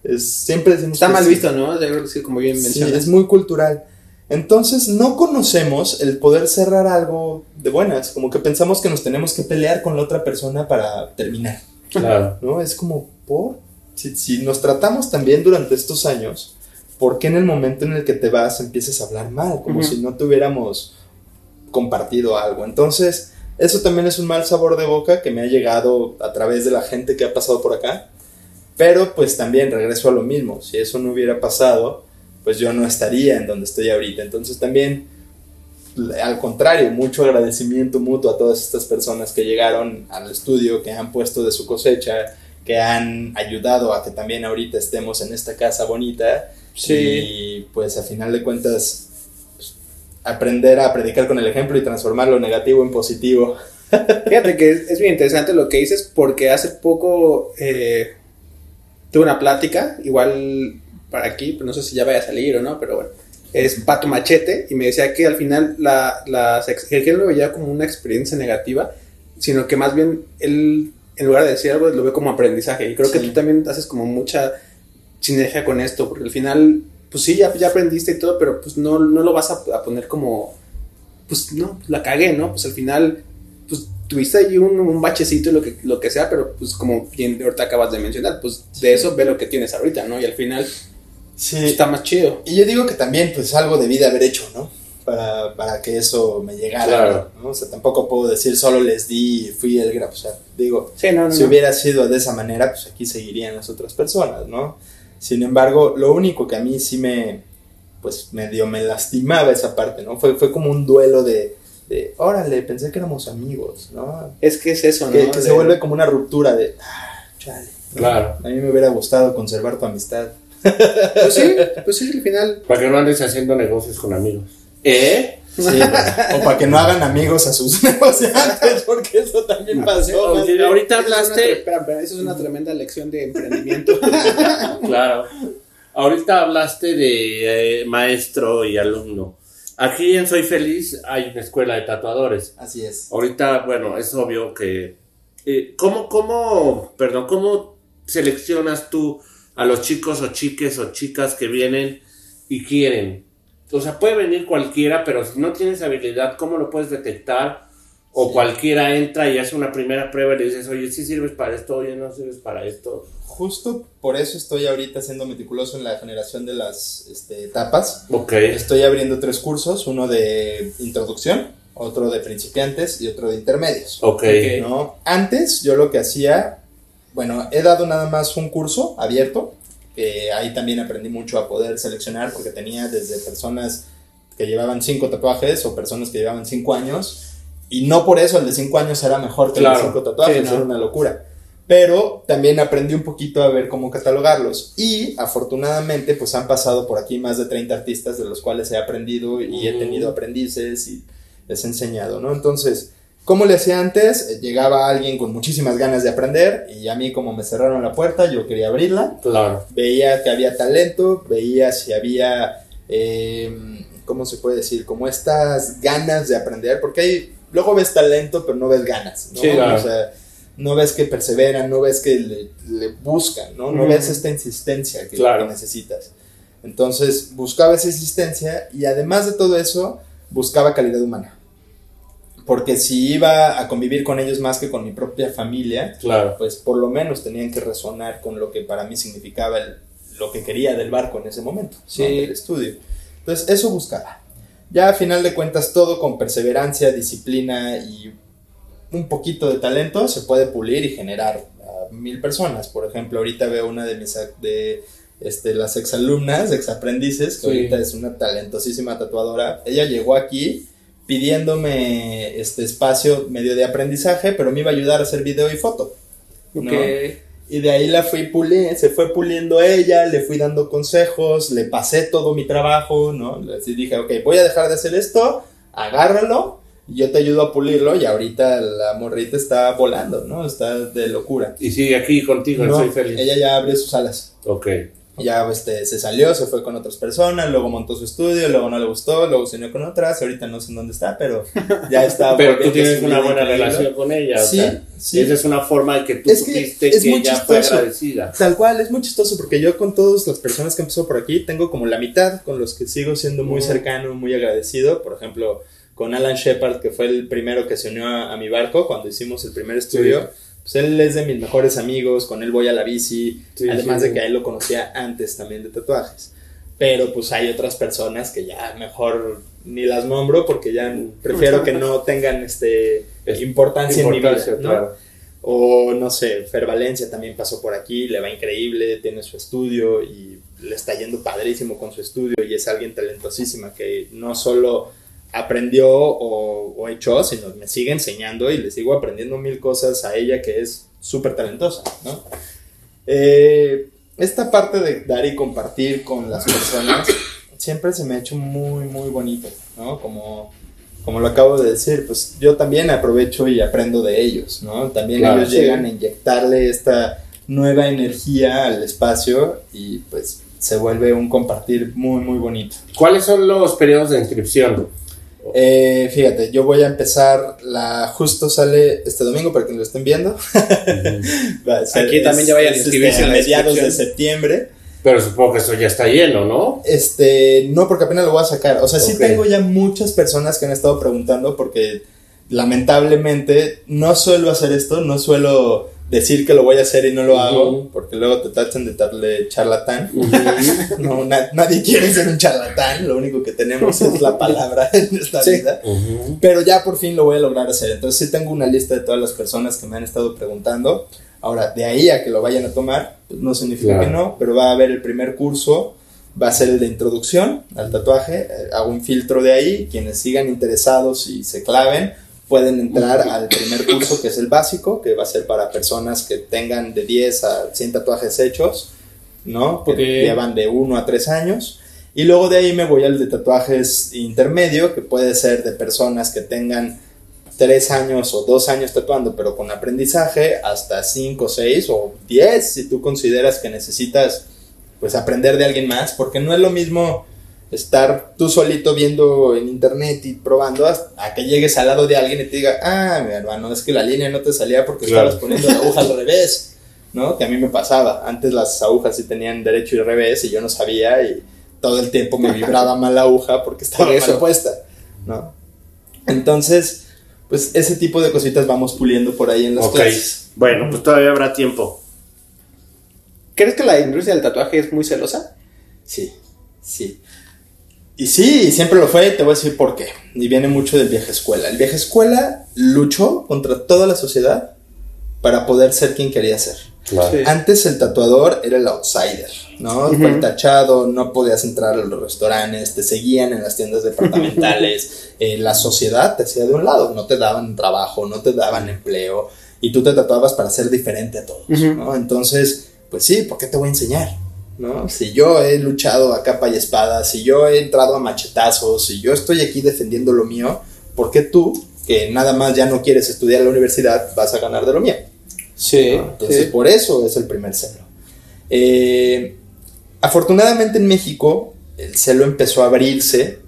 Es, siempre decimos Está que mal sí. visto, ¿no? Decir, como bien Sí, es muy cultural. Entonces no conocemos el poder cerrar algo de buenas, como que pensamos que nos tenemos que pelear con la otra persona para terminar, Claro. ¿no? Es como, ¿por? Si, si nos tratamos también durante estos años, ¿por qué en el momento en el que te vas empiezas a hablar mal? Como Ujú. si no tuviéramos compartido algo. Entonces, eso también es un mal sabor de boca que me ha llegado a través de la gente que ha pasado por acá. Pero pues también regreso a lo mismo, si eso no hubiera pasado, pues yo no estaría en donde estoy ahorita. Entonces también, al contrario, mucho agradecimiento mutuo a todas estas personas que llegaron al estudio, que han puesto de su cosecha, que han ayudado a que también ahorita estemos en esta casa bonita. Sí. Y pues a final de cuentas, pues, aprender a predicar con el ejemplo y transformar lo negativo en positivo. Fíjate que es, es bien interesante lo que dices porque hace poco eh, tuve una plática, igual para aquí, pero no sé si ya vaya a salir o no, pero bueno, es Pato Machete y me decía que al final la, que él no lo veía como una experiencia negativa, sino que más bien él, en lugar de decir algo, lo ve como aprendizaje. Y creo que Sí. tú también haces como mucha sinergia con esto, porque al final, pues sí, ya, ya aprendiste y todo, pero pues no, no lo vas a, a poner como, pues no, pues la cagué, ¿no? Pues al final, pues tuviste ahí un, un bachecito y lo que, lo que sea, pero pues como bien ahorita acabas de mencionar, pues de eso ve lo que tienes ahorita, ¿no? Y al final Sí. está más chido. Y yo digo que también, pues algo debí de haber hecho, ¿no? Para, para que eso me llegara. Claro. ¿no? O sea, tampoco puedo decir solo les di y fui el grafo. O sea, digo, Sí, no, no, si hubiera sido de esa manera, pues aquí seguirían las otras personas, ¿no? Sin embargo, lo único que a mí sí me, pues medio me lastimaba esa parte, ¿no? Fue, fue como un duelo de, de, órale, pensé que éramos amigos, ¿no? Es que es eso, ¿no? Que, se vuelve como una ruptura de, ah, chale. ¿no? Claro. A mí me hubiera gustado conservar tu amistad. Pues sí, pues sí, al final. Para que no andes haciendo negocios con amigos. ¿Eh? Sí, o para que no hagan amigos a sus negociantes, porque eso también pasó. Oye, ¿no? ahorita es una hablaste. espera, espera, eso es una tremenda lección de emprendimiento. Claro. Ahorita hablaste de eh, maestro y alumno. Aquí en Soy Feliz hay una escuela de tatuadores. Así es. Ahorita, bueno, es obvio que... eh, ¿cómo, cómo, perdón, cómo seleccionas tú a los chicos o chiques o chicas que vienen y quieren? O sea, puede venir cualquiera, pero si no tienes habilidad, ¿cómo lo puedes detectar? O Sí. cualquiera entra y hace una primera prueba y le dices, oye, sí sirves para esto, oye, no sirves para esto. Justo por eso estoy ahorita siendo meticuloso en la generación de las este, etapas. Ok. Estoy abriendo tres cursos, uno de introducción, otro de principiantes y otro de intermedios. Ok. ¿no? Antes yo lo que hacía, bueno, he dado nada más un curso abierto, que ahí también aprendí mucho a poder seleccionar porque tenía desde personas que llevaban cinco tatuajes o personas que llevaban cinco años y no por eso el de cinco años era mejor que el de cinco tatuajes, Sí, ¿no? era una locura. Pero también aprendí un poquito a ver cómo catalogarlos. Y afortunadamente, pues han pasado por aquí más de 30 artistas de los cuales he aprendido y he tenido aprendices y les he enseñado, ¿no? Entonces, ¿cómo le hacía antes? Eh, Llegaba alguien con muchísimas ganas de aprender y a mí como me cerraron la puerta, yo quería abrirla. Claro. Veía que había talento, veía si había, eh, ¿cómo se puede decir? Como estas ganas de aprender, porque ahí luego ves talento, pero no ves ganas, ¿no? Sí, claro. O sea, no ves que perseveran, no ves que le, le buscan, ¿no? No ves esta insistencia que, Claro. que necesitas. Entonces buscaba esa insistencia y además de todo eso, buscaba calidad humana. Porque si iba a convivir con ellos más que con mi propia familia, Claro. pues por lo menos tenían que resonar con lo que para mí significaba el- lo que quería del barco en ese momento, Sí. ¿no? del estudio. Entonces eso buscaba. Ya a final de cuentas todo con perseverancia, disciplina y un poquito de talento se puede pulir y generar a mil personas. Por ejemplo, ahorita veo una de mis de este, las exalumnas, exaprendices, que Sí. ahorita es una talentosísima tatuadora. Ella llegó aquí pidiéndome este espacio medio de aprendizaje, pero me iba a ayudar a hacer video y foto. ¿no? Y de ahí la fui puliendo, se fue puliendo ella, le fui dando consejos, le pasé todo mi trabajo, ¿no? Así dije, ok, voy a dejar de hacer esto, agárralo, yo te ayudo a pulirlo, y ahorita la morrita está volando, ¿no? Está de locura. Y sigue aquí contigo, No, soy feliz. ella ya abrió sus alas. Ok. Ya este, se salió, se fue con otras personas, luego montó su estudio, luego no le gustó, luego se unió con otras, ahorita no sé en dónde está, pero ya está. Pero tú tienes una buena increíble. relación con ella. o Sí, sea, sí. Esa es una forma de que tú Es que es que muy ella fue chistoso. agradecida. Tal cual, es muy chistoso porque yo con todas las personas que empezó por aquí tengo como la mitad con los que sigo siendo muy cercano, muy agradecido. Por ejemplo, con Alan Shepard, que fue el primero que se unió a, a mi barco cuando hicimos el primer estudio. Pues él es de mis mejores amigos, con él voy a la bici, Sí, además sí. de que a él lo conocía antes también de tatuajes. Pero pues hay otras personas que ya mejor ni las nombro porque ya prefiero que no tengan este Es- importancia, Importancia, en mi vida, ¿no? claro. O no sé, Fer Valencia también pasó por aquí, le va increíble, tiene su estudio y le está yendo padrísimo con su estudio y es alguien talentosísima que no solo aprendió o, o echó, sino me sigue enseñando y le sigo aprendiendo mil cosas a ella que es súper talentosa, ¿no? Eh, esta parte de dar y compartir con las personas siempre se me ha hecho muy, muy bonito, ¿no? Como, como lo acabo de decir, pues yo también aprovecho y aprendo de ellos, ¿no? También Claro, ellos sí. llegan a inyectarle esta nueva energía al espacio y pues se vuelve un compartir muy, muy bonito. ¿Cuáles son los periodos de inscripción? Eh, fíjate, yo voy a empezar, la justo sale este domingo para que lo estén viendo. Ser- Aquí también ya vayan a inscribirse este, a mediados de septiembre. Pero supongo que eso ya está lleno, ¿no? Este, no, porque apenas lo voy a sacar. O sea, sí tengo ya muchas personas que han estado preguntando porque lamentablemente no suelo hacer esto, no suelo decir que lo voy a hacer y no lo hago, porque luego te tachan de darle charlatán. No, na- nadie quiere ser un charlatán, lo único que tenemos es la palabra en esta Sí. vida. Pero ya por fin lo voy a lograr hacer. Entonces sí tengo una lista de todas las personas que me han estado preguntando. Ahora, de ahí a que lo vayan a tomar, pues no significa Claro. que no, pero va a haber el primer curso, va a ser el de introducción al tatuaje. eh, hago un filtro de ahí. Quienes sigan interesados y se claven, pueden entrar al primer curso que es el básico, que va a ser para personas que tengan de 10 a 100 tatuajes hechos, ¿no? Que Ok. llevan de 1 a 3 años. Y luego de ahí me voy al de tatuajes intermedio, que puede ser de personas que tengan 3 años o 2 años tatuando, pero con aprendizaje, hasta 5, 6 o 10, si tú consideras que necesitas pues aprender de alguien más, porque no es lo mismo estar tú solito viendo en internet y probando hasta- que llegues al lado de alguien y te diga, ah, mi hermano, es que la línea no te salía porque Claro. estabas poniendo la aguja al revés, ¿no? Que a mí me pasaba. Antes las agujas sí tenían derecho y revés y yo no sabía y todo el tiempo me vibraba mal la aguja porque estaba Por eso. mal puesta, ¿no? Entonces, pues ese tipo de cositas vamos puliendo por ahí en las Ok. clases. Bueno, pues todavía habrá tiempo. ¿Crees que la industria del tatuaje es muy celosa? Sí, sí. Y sí, siempre lo fue, y te voy a decir por qué. Y viene mucho del vieja escuela. El vieja escuela luchó contra toda la sociedad para poder ser quien quería ser. Claro. Sí. Antes el tatuador era el outsider, ¿no? Fue el tachado, no podías entrar a los restaurantes, te seguían en las tiendas departamentales, eh, la sociedad te hacía de un lado, no te daban trabajo, no te daban empleo. y tú te tatuabas para ser diferente a todos, ¿no? Entonces, pues sí, ¿por qué te voy a enseñar? ¿No? Si yo he luchado a capa y espada, si yo he entrado a machetazos, si yo estoy aquí defendiendo lo mío, ¿por qué tú, que nada más ya no quieres estudiar en la universidad, vas a ganar de lo mío? Sí. ¿no? Entonces, sí. por eso es el primer celo. Eh, afortunadamente en México, el celo empezó a abrirse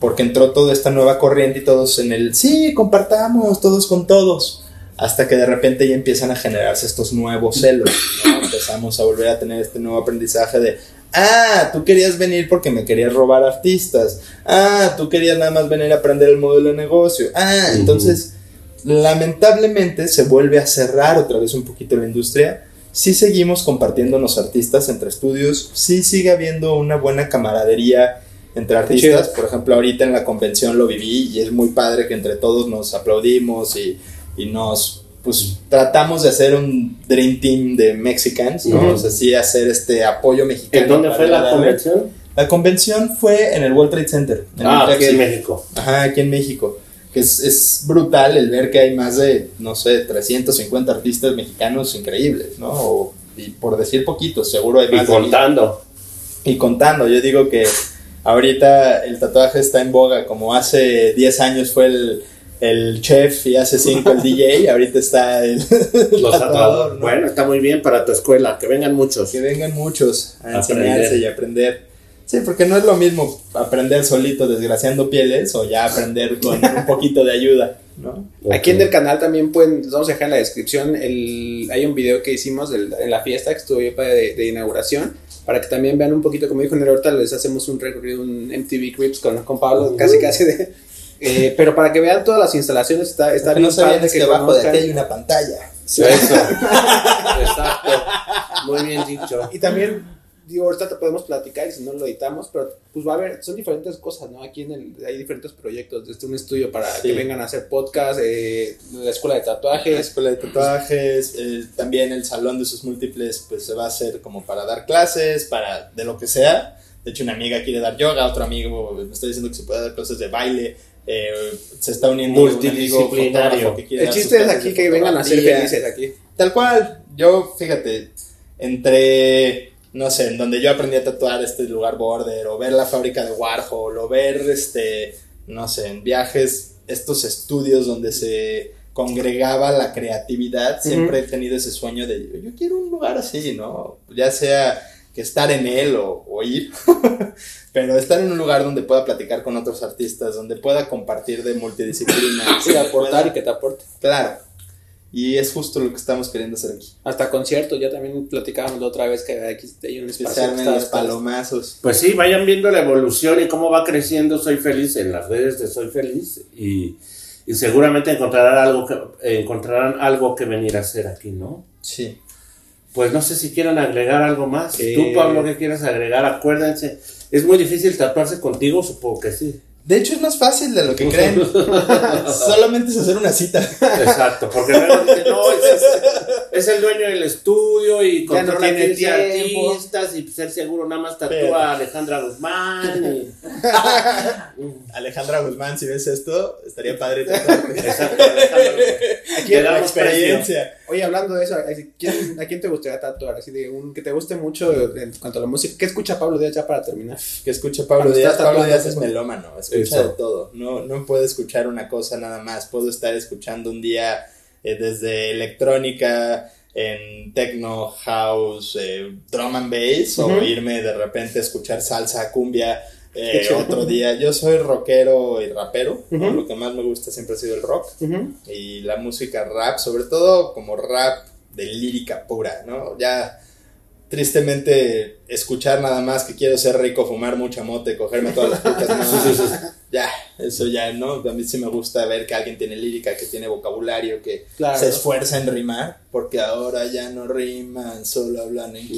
porque entró toda esta nueva corriente y todos en el, sí, compartamos, todos con todos, hasta que de repente ya empiezan a generarse estos nuevos celos, ¿no? Empezamos a volver a tener este nuevo aprendizaje de, ah, tú querías venir porque me querías robar artistas, ah, tú querías nada más venir a aprender el modelo de negocio, ah, entonces, lamentablemente se vuelve a cerrar otra vez un poquito la industria, sí seguimos compartiéndonos artistas entre estudios, sí sigue habiendo una buena camaradería entre artistas, por ejemplo, ahorita en la convención lo viví y es muy padre que entre todos nos aplaudimos y, y nos, pues, tratamos de hacer un Dream Team de Mexicans, ¿no? Ujú. O sea, sí hacer este apoyo mexicano. ¿En dónde fue la convención? La convención fue en el World Trade Center. en Ah, aquí en. México. Ajá, aquí en México. Que es, es brutal el ver que hay más de, no sé, 350 artistas mexicanos increíbles, ¿no? O- y por decir poquitos, seguro hay Y más. de contando. y contando, yo digo que ahorita el tatuaje está en boga, como hace 10 años fue el, el chef y hace 5 el DJ, ahorita está el, el Los tatuador. ¿no? Bueno, está muy bien para tu escuela, que vengan muchos. Que vengan muchos a Aprender. enseñarse y aprender. Sí, porque no es lo mismo aprender solito desgraciando pieles o ya aprender con un poquito de ayuda, ¿no? Aquí en el canal también pueden, les vamos a dejar en la descripción, el, hay un video que hicimos del- en la fiesta que estuvo padre de, de inauguración, para que también vean un poquito, como dijo Nero, ahorita les hacemos un recorrido, un MTV Crips con, con Pablo, casi casi de... eh, pero para que vean todas las instalaciones, está, está bien no sabían es que abajo de aquí hay una pantalla. Eso. Exacto. Muy bien dicho. Y también, digo, ahorita te podemos platicar y si no lo editamos, pero pues va a haber, son diferentes cosas, ¿no? Aquí en el, hay diferentes proyectos, desde un estudio para Sí. que vengan a hacer podcast, eh, la escuela de La tatuajes, escuela de tatuajes, eh, también el salón de sus múltiples, pues se va a hacer como para dar clases, para de lo que sea. De hecho, una amiga quiere dar yoga, otro amigo me está diciendo que se puede dar clases de baile. Eh, se está uniendo Multidisciplinario. que El chiste es aquí que vengan a ser felices aquí. Tal cual, yo, fíjate, entre, no sé, en donde yo aprendí a tatuar este lugar border, o ver la fábrica de Warhol, o ver, este, no sé, en viajes, estos estudios donde se congregaba la creatividad, siempre he tenido ese sueño de, yo quiero un lugar así, ¿no? Ya sea que estar en él o, o ir, pero estar en un lugar donde pueda platicar con otros artistas, donde pueda compartir de multidisciplina. Sí, aportar y que te aporte. Claro. Y es justo lo que estamos queriendo hacer aquí. Hasta conciertos, ya también platicábamos la otra vez que aquí hay un Que espacio. se está- los palomazos. Pues sí, vayan viendo la evolución y cómo va creciendo Soy Feliz en las redes de Soy Feliz y, y seguramente encontrarán algo que encontrarán algo que venir a hacer aquí, ¿no? Sí. Pues no sé si quieran agregar algo más. Eh, Tú, Pablo, ¿qué quieres agregar? Acuérdense, es muy difícil tatuarse contigo, supongo que sí. De hecho, es más fácil de lo que creen. Solamente es hacer una cita. Exacto, porque luego dicen, no, es, es- es el dueño del estudio y Ya no controla tiene 15 tiempo. artistas y ser seguro nada más tatúa Pero- a Alejandra Guzmán. y- Alejandra Guzmán, si ves esto, estaría padre tatuarte. Exacto, Alejandra Guzmán. Aquí experiencia. Oye, hablando de eso, ¿a quién, ¿a quién te gustaría tatuar? Así de un que te guste mucho en cuanto a la música. ¿Qué escucha Pablo Díaz ya para terminar? Que escuche Pablo Cuando Díaz. Pablo Díaz es melómano, escucha Eso. de todo. No, no puedo escuchar una cosa nada más. Puedo estar escuchando un día eh, desde electrónica, en techno, house, eh, drum and bass, o irme de repente a escuchar salsa, cumbia. Eh, otro día, yo soy rockero y rapero, lo que más me gusta siempre ha sido el rock. y la música rap, sobre todo como rap de lírica pura, ¿no? Ya tristemente escuchar nada más que quiero ser rico, fumar mucha mote, cogerme todas las putas, no, ya, eso ya, ¿no? A mí sí me gusta ver que alguien tiene lírica, que tiene vocabulario, que Claro. se esfuerza en rimar, porque ahora ya no riman, solo hablan en Q.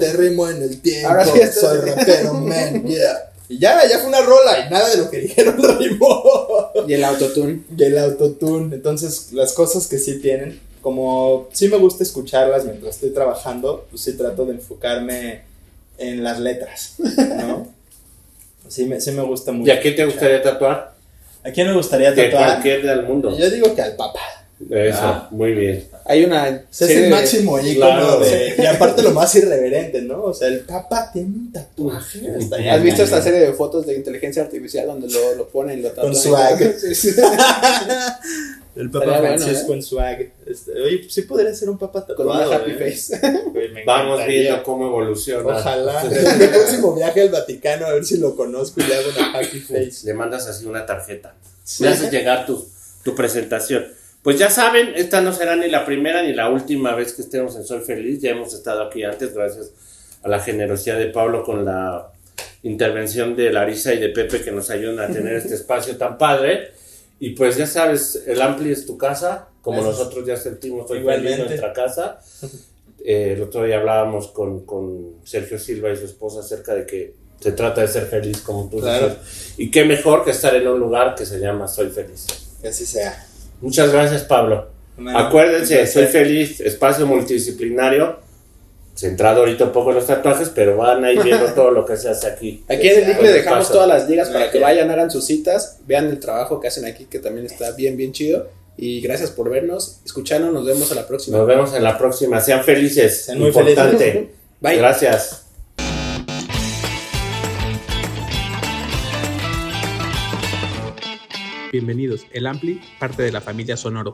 Te rimo en el tiempo, Ahora sí soy rapero, man, yeah. Y ya, ya fue una rola y nada de lo que dijeron rimó. Y el autotune. Y el autotune. Entonces, las cosas que sí tienen, como sí me gusta escucharlas mientras estoy trabajando, pues sí trato de enfocarme en las letras, ¿no? Sí me, sí me gusta mucho. ¿Y a quién te gustaría tatuar? ¿A quién me gustaría De tatuar? cualquier del mundo. Yo digo que al papá. Eso, Ah. muy bien. Hay una. O sea, es el de- máximo ícono Claro. de. Y aparte lo más irreverente, ¿no? O sea, el Papa tiene un tatuaje. ¿Has visto esta serie de fotos de inteligencia artificial donde lo, lo ponen y lo tatúan? Con swag. El Papa bueno, Francisco ¿eh? en swag. Este, oye, pues sí podría ser un Papa Con tatuado. una happy ¿eh? face. Me Vamos viendo cómo evoluciona. Ojalá. El próximo viaje al Vaticano, a ver si lo conozco y le hago una happy face. Le mandas así una tarjeta. Sí. Le haces llegar tu, tu presentación. Pues ya saben, esta no será ni la primera ni la última vez que estemos en Soy Feliz. Ya hemos estado aquí antes, gracias a la generosidad de Pablo con la intervención de Larisa y de Pepe que nos ayudan a tener este espacio tan padre. Y pues ya sabes, el Ampli es tu casa, como nosotros ya sentimos Soy Igualmente. Feliz nuestra casa. Eh, el otro día hablábamos con, con Sergio Silva y su esposa acerca de que se trata de ser feliz, como tú Claro. dices. Y qué mejor que estar en un lugar que se llama Soy Feliz. Que así sea. Muchas gracias, Pablo. Bueno, Acuérdense, Soy. Feliz, espacio multidisciplinario. Centrado ahorita un poco en los tatuajes, pero van a ir viendo todo lo que se hace aquí. Aquí en el link le dejamos Paso. todas las ligas para que vayan, hagan sus citas, vean el trabajo que hacen aquí, que también está bien, bien chido. Y gracias por vernos, escucharnos, nos vemos a la próxima. Nos vemos en la próxima. Sean felices. Sean muy Importante. felices. Bye. Gracias. Bienvenidos. El Ampli, parte de la familia Sonoro.